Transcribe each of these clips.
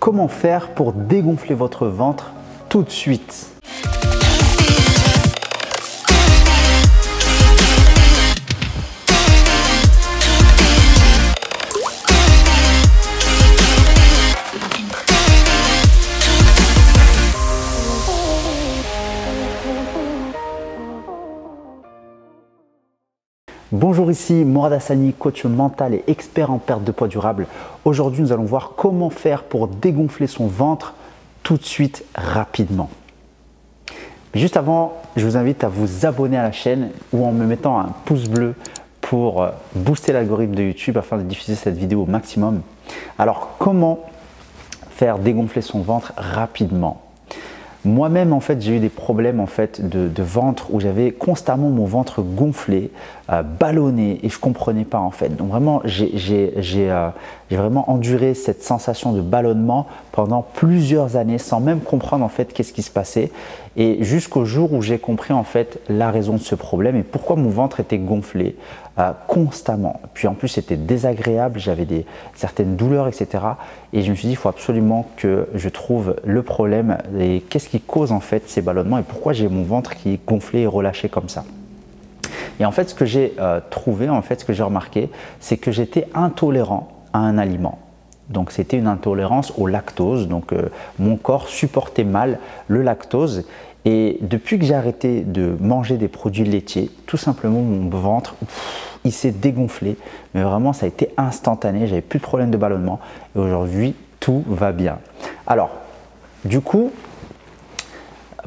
Comment faire pour dégonfler votre ventre tout de suite? Bonjour ici Mourad Hassani, coach mental et expert en perte de poids durable. Aujourd'hui nous allons voir comment faire pour dégonfler son ventre tout de suite rapidement. Juste avant, je vous invite à vous abonner à la chaîne ou en me mettant un pouce bleu pour euh, booster l'algorithme de YouTube afin de diffuser cette vidéo au maximum. Alors comment faire dégonfler son ventre rapidement? Moi-même, en fait, j'ai eu des problèmes en fait de, ventre où j'avais constamment mon ventre gonflé, euh, ballonné et je comprenais pas en fait. Donc vraiment, j'ai euh, vraiment enduré cette sensation de ballonnement pendant plusieurs années sans même comprendre en fait qu'est-ce qui se passait. Et jusqu'au jour où j'ai compris en fait la raison de ce problème et pourquoi mon ventre était gonflé constamment. Puis en plus c'était désagréable, j'avais des certaines douleurs, etc. Et je me suis dit il faut absolument que je trouve le problème et qu'est-ce qui cause en fait ces ballonnements et pourquoi j'ai mon ventre qui est gonflé et relâché comme ça? Et en fait ce que j'ai euh, trouvé, en fait ce que j'ai remarqué, c'est que j'étais intolérant à un aliment. Donc c'était une intolérance au lactose. Donc euh, mon corps supportait mal le lactose. Et depuis que j'ai arrêté de manger des produits laitiers, tout simplement mon ventre, il s'est dégonflé. Mais vraiment, ça a été instantané. J'avais plus de problème de ballonnement. Et aujourd'hui, tout va bien. Alors, du coup,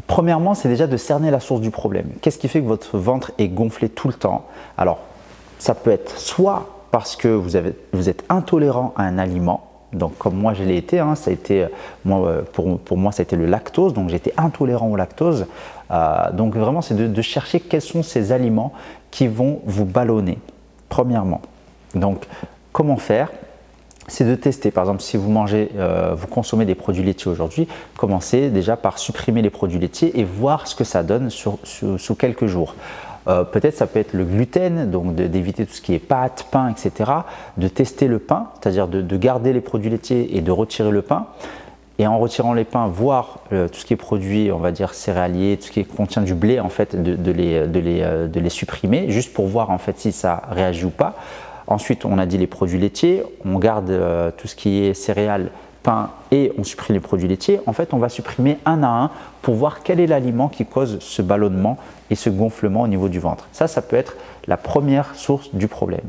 premièrement, c'est déjà de cerner la source du problème. Qu'est-ce qui fait que votre ventre est gonflé tout le temps? Alors, ça peut être soit parce que vous, vous êtes intolérant à un aliment, donc comme moi je l'ai été, hein, ça a moi, euh, pour, moi ça a été le lactose, donc j'étais intolérant au lactose. Euh, donc vraiment c'est de, chercher quels sont ces aliments qui vont vous ballonner, premièrement. Donc comment faire? C'est de tester. Par exemple, si vous mangez, euh, vous consommez des produits laitiers aujourd'hui, commencez déjà par supprimer les produits laitiers et voir ce que ça donne sur, sous quelques jours. Euh, peut-être ça peut être le gluten, donc d'éviter tout ce qui est pâte, pain, etc. De tester le pain, c'est-à-dire de, garder les produits laitiers et de retirer le pain. Et en retirant les pains, voir euh, tout ce qui est produit, on va dire céréalier, tout ce qui contient du blé, en fait, de, les, euh, de, les, supprimer, juste pour voir en fait si ça réagit ou pas. Ensuite, on a dit les produits laitiers, on garde tout ce qui est céréales, et on supprime les produits laitiers. En fait, on va supprimer un à un pour voir quel est l'aliment qui cause ce ballonnement et ce gonflement au niveau du ventre. Ça, ça peut être la première source du problème.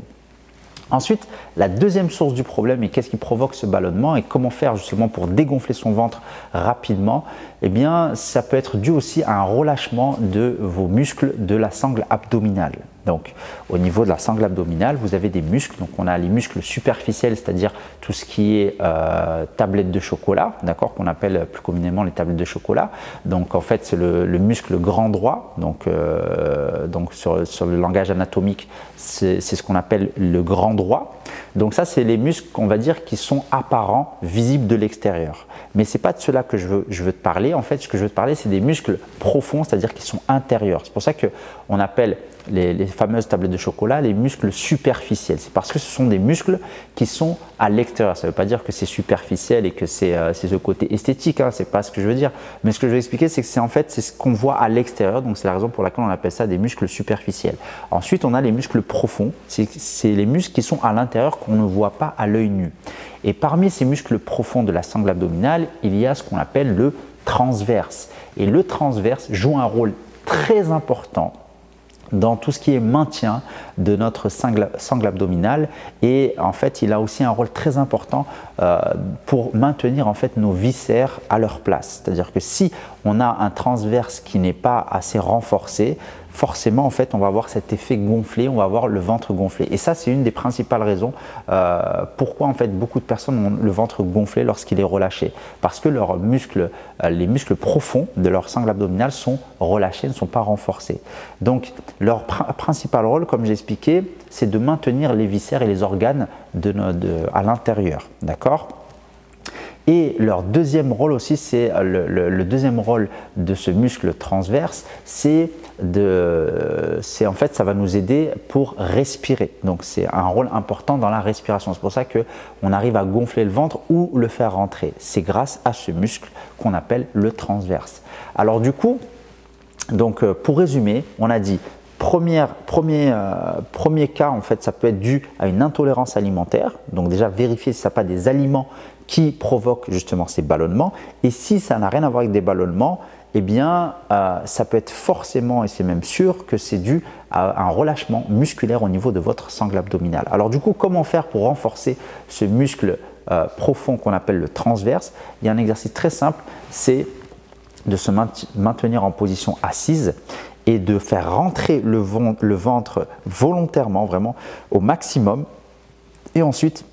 Ensuite, la deuxième source du problème et qu'est-ce qui provoque ce ballonnement et comment faire justement pour dégonfler son ventre rapidement, eh bien, ça peut être dû aussi à un relâchement de vos muscles de la sangle abdominale. Donc, au niveau de la sangle abdominale, vous avez des muscles. Donc, on a les muscles superficiels, c'est-à-dire tout ce qui est euh, tablette de chocolat, d'accord, qu'on appelle plus communément les tablettes de chocolat. Donc, en fait, c'est le, muscle grand droit. Donc, euh, donc sur, le langage anatomique, c'est ce qu'on appelle le grand droit. Donc, ça, c'est les muscles, qu'on va dire, qui sont apparents, visibles de l'extérieur. Mais c'est pas de cela que je veux, je veux te parler. En fait, ce que je veux te parler, c'est des muscles profonds, c'est-à-dire qui sont intérieurs. C'est pour ça qu'on appelle les, fameuses tablettes de chocolat, les muscles superficiels. C'est parce que ce sont des muscles qui sont à l'extérieur. Ça ne veut pas dire que c'est superficiel et que c'est euh, ce côté esthétique, hein, c'est pas ce que je veux dire. Mais ce que je veux expliquer, c'est que c'est en fait c'est ce qu'on voit à l'extérieur, donc c'est la raison pour laquelle on appelle ça des muscles superficiels. Ensuite, on a les muscles profonds, c'est les muscles qui sont à l'intérieur qu'on ne voit pas à l'œil nu. Et parmi ces muscles profonds de la sangle abdominale, il y a ce qu'on appelle le transverse. Et le transverse joue un rôle très important dans tout ce qui est maintien de notre sangle, abdominale et en fait il a aussi un rôle très important euh, pour maintenir en fait nos viscères à leur place. C'est-à-dire que si on a un transverse qui n'est pas assez renforcé, forcément, en fait, on va avoir cet effet gonflé, on va avoir le ventre gonflé. Et ça, c'est une des principales raisons euh, pourquoi, en fait, beaucoup de personnes ont le ventre gonflé lorsqu'il est relâché. Parce que leurs muscles, euh, les muscles profonds de leur sangle abdominale sont relâchés, ne sont pas renforcés. Donc, leur principal rôle, comme j'ai expliqué, c'est de maintenir les viscères et les organes de, à l'intérieur. D'accord? Et leur deuxième rôle aussi, c'est le, le, deuxième rôle de ce muscle transverse, c'est de, c'est en fait, ça va nous aider pour respirer. Donc c'est un rôle important dans la respiration. C'est pour ça que on arrive à gonfler le ventre ou le faire rentrer. C'est grâce à ce muscle qu'on appelle le transverse. Alors du coup, donc euh, pour résumer, on a dit Première, premier, euh, premier cas, en fait, ça peut être dû à une intolérance alimentaire. Donc déjà, vérifier si ça n'a pas des aliments qui provoquent justement ces ballonnements. Et si ça n'a rien à voir avec des ballonnements, eh bien, euh, ça peut être forcément, et c'est même sûr, que c'est dû à un relâchement musculaire au niveau de votre sangle abdominale. Alors du coup, comment faire pour renforcer ce muscle euh, profond qu'on appelle le transverse? Il y a un exercice très simple, c'est de se maintenir en position assise et de faire rentrer le ventre, volontairement, vraiment au maximum, et ensuite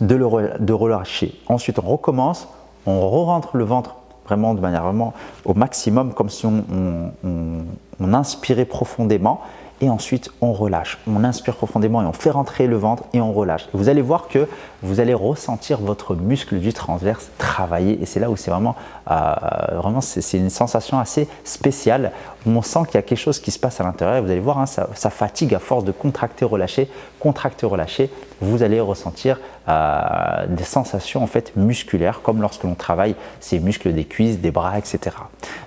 de relâcher. Ensuite, on recommence, on re-rentre le ventre vraiment de manière vraiment au maximum, comme si on inspirait profondément, et ensuite on relâche. On inspire profondément et on fait rentrer le ventre et on relâche. vous allez voir que vous allez ressentir votre muscle du transverse travailler et c'est là où c'est vraiment, euh, vraiment c'est une sensation assez spéciale. On sent qu'il y a quelque chose qui se passe à l'intérieur et vous allez voir, hein, ça, fatigue à force de contracter, relâcher, contracter, relâcher. Vous allez ressentir euh, des sensations en fait musculaires comme lorsque l'on travaille ces muscles des cuisses, des bras, etc.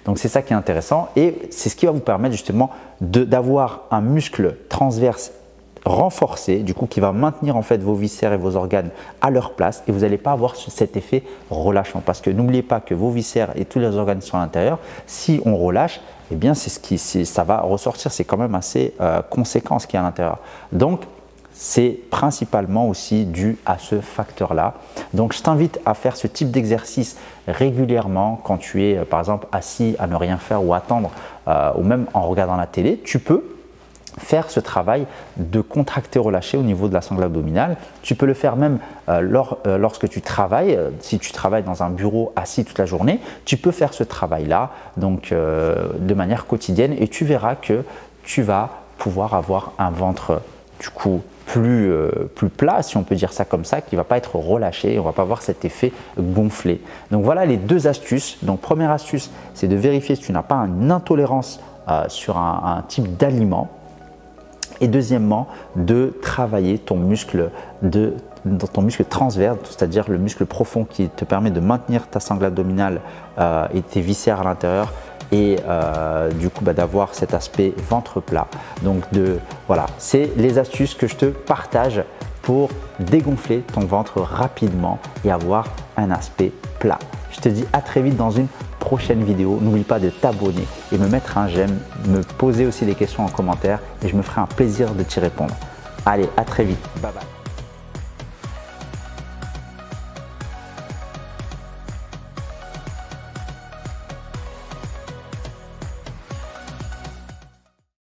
Donc c'est ça qui est intéressant et c'est ce qui va vous permettre justement d'avoir un muscle transverse renforcé, du coup qui va maintenir en fait vos viscères et vos organes à leur place et vous n'allez pas avoir cet effet relâchement parce que n'oubliez pas que vos viscères et tous les organes sont à l'intérieur. Si on relâche, eh bien c'est ce qui ça va ressortir, c'est quand même assez euh, conséquent ce qui est à l'intérieur. Donc c'est principalement aussi dû à ce facteur-là. Donc je t'invite à faire ce type d'exercice régulièrement quand tu es euh, par exemple assis à ne rien faire ou attendre euh, ou même en regardant la télé. Tu peux faire ce travail de contracter relâcher au niveau de la sangle abdominale. Tu peux le faire même euh, lorsque tu travailles, si tu travailles dans un bureau assis toute la journée, tu peux faire ce travail-là donc de manière quotidienne et tu verras que tu vas pouvoir avoir un ventre du coup plus, euh, plus plat, si on peut dire ça comme ça, qui ne va pas être relâché, on ne va pas avoir cet effet gonflé. Donc voilà les deux astuces. Donc première astuce, c'est de vérifier si tu n'as pas une intolérance euh, sur un, type d'aliment. Et deuxièmement, de travailler ton muscle de ton muscle transverse, c'est-à-dire le muscle profond qui te permet de maintenir ta sangle abdominale euh, et tes viscères à l'intérieur et euh, du coup bah, d'avoir cet aspect ventre plat. Donc de voilà, c'est les astuces que je te partage pour dégonfler ton ventre rapidement et avoir un aspect plat. Je te dis à très vite dans une prochaine vidéo. N'oublie pas de t'abonner et me mettre un j'aime, me poser aussi des questions en commentaire et je me ferai un plaisir de t'y répondre. Allez, à très vite. Bye bye.